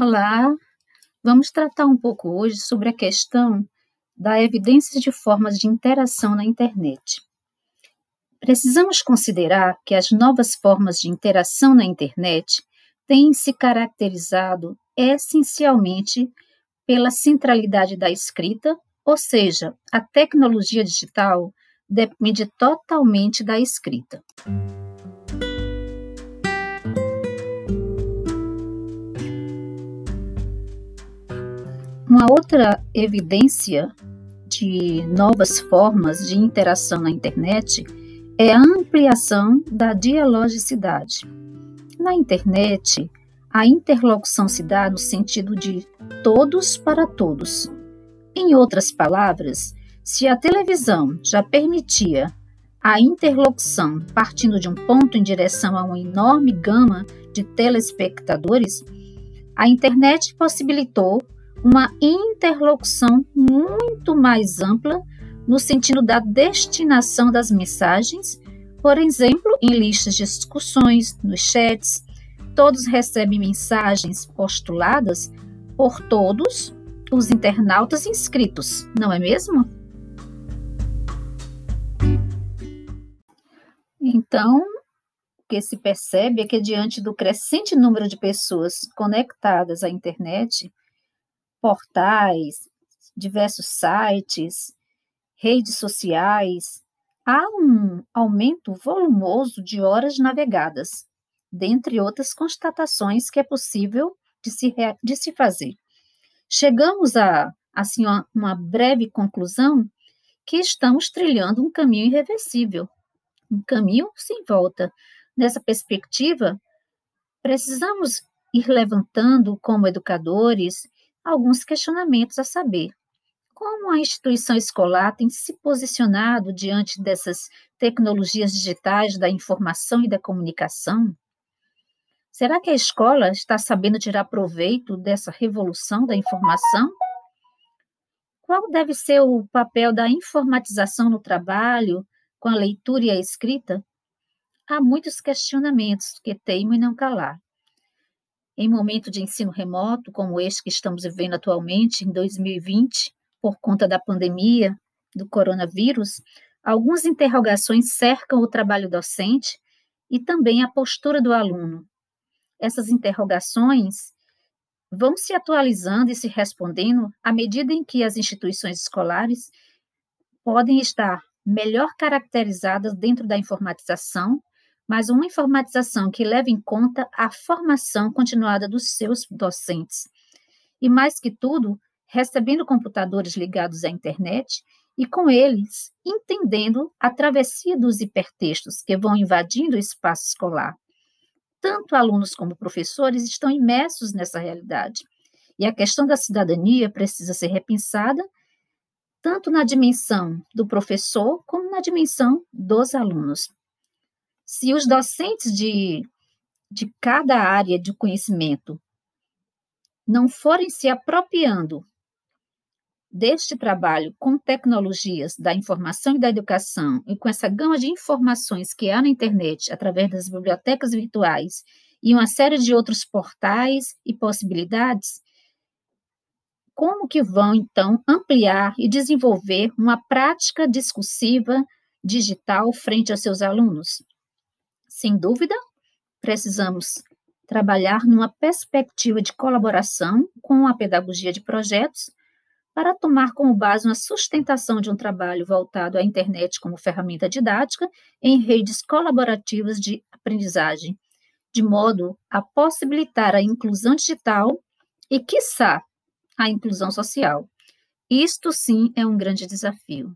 Olá, vamos tratar um pouco hoje sobre a questão da evidência de formas de interação na internet. Precisamos considerar que as novas formas de interação na internet têm se caracterizado essencialmente pela centralidade da escrita, ou seja, a tecnologia digital depende totalmente da escrita. Uma outra evidência de novas formas de interação na internet é a ampliação da dialogicidade. Na internet, a interlocução se dá no sentido de todos para todos. Em outras palavras, se a televisão já permitia a interlocução partindo de um ponto em direção a uma enorme gama de telespectadores, a internet possibilitou uma interlocução muito mais ampla no sentido da destinação das mensagens, por exemplo, em listas de discussões, nos chats, todos recebem mensagens postuladas por todos os internautas inscritos, não é mesmo? Então, o que se percebe é que, diante do crescente número de pessoas conectadas à internet, portais, diversos sites, redes sociais, há um aumento volumoso de horas navegadas, dentre outras constatações que é possível de se, de se fazer. Chegamos a assim uma breve conclusão que estamos trilhando um caminho irreversível, um caminho sem volta. Nessa perspectiva, precisamos ir levantando como educadores alguns questionamentos a saber. Como a instituição escolar tem se posicionado diante dessas tecnologias digitais da informação e da comunicação? Será que a escola está sabendo tirar proveito dessa revolução da informação? Qual deve ser o papel da informatização no trabalho, com a leitura e a escrita? Há muitos questionamentos que teimam em não calar. Em momento de ensino remoto, como este que estamos vivendo atualmente, em 2020, por conta da pandemia do coronavírus, algumas interrogações cercam o trabalho docente e também a postura do aluno. Essas interrogações vão se atualizando e se respondendo à medida em que as instituições escolares podem estar melhor caracterizadas dentro da informatização mas uma informatização que leve em conta a formação continuada dos seus docentes. E mais que tudo, recebendo computadores ligados à internet e com eles entendendo a travessia dos hipertextos que vão invadindo o espaço escolar. Tanto alunos como professores estão imersos nessa realidade. E a questão da cidadania precisa ser repensada tanto na dimensão do professor como na dimensão dos alunos. Se os docentes de, de cada área de conhecimento não forem se apropriando deste trabalho com tecnologias da informação e da educação e com essa gama de informações que há na internet através das bibliotecas virtuais e uma série de outros portais e possibilidades, como que vão então ampliar e desenvolver uma prática discursiva digital frente aos seus alunos? Sem dúvida, precisamos trabalhar numa perspectiva de colaboração com a pedagogia de projetos para tomar como base uma sustentação de um trabalho voltado à internet como ferramenta didática em redes colaborativas de aprendizagem, de modo a possibilitar a inclusão digital e, quiçá, a inclusão social. Isto sim é um grande desafio.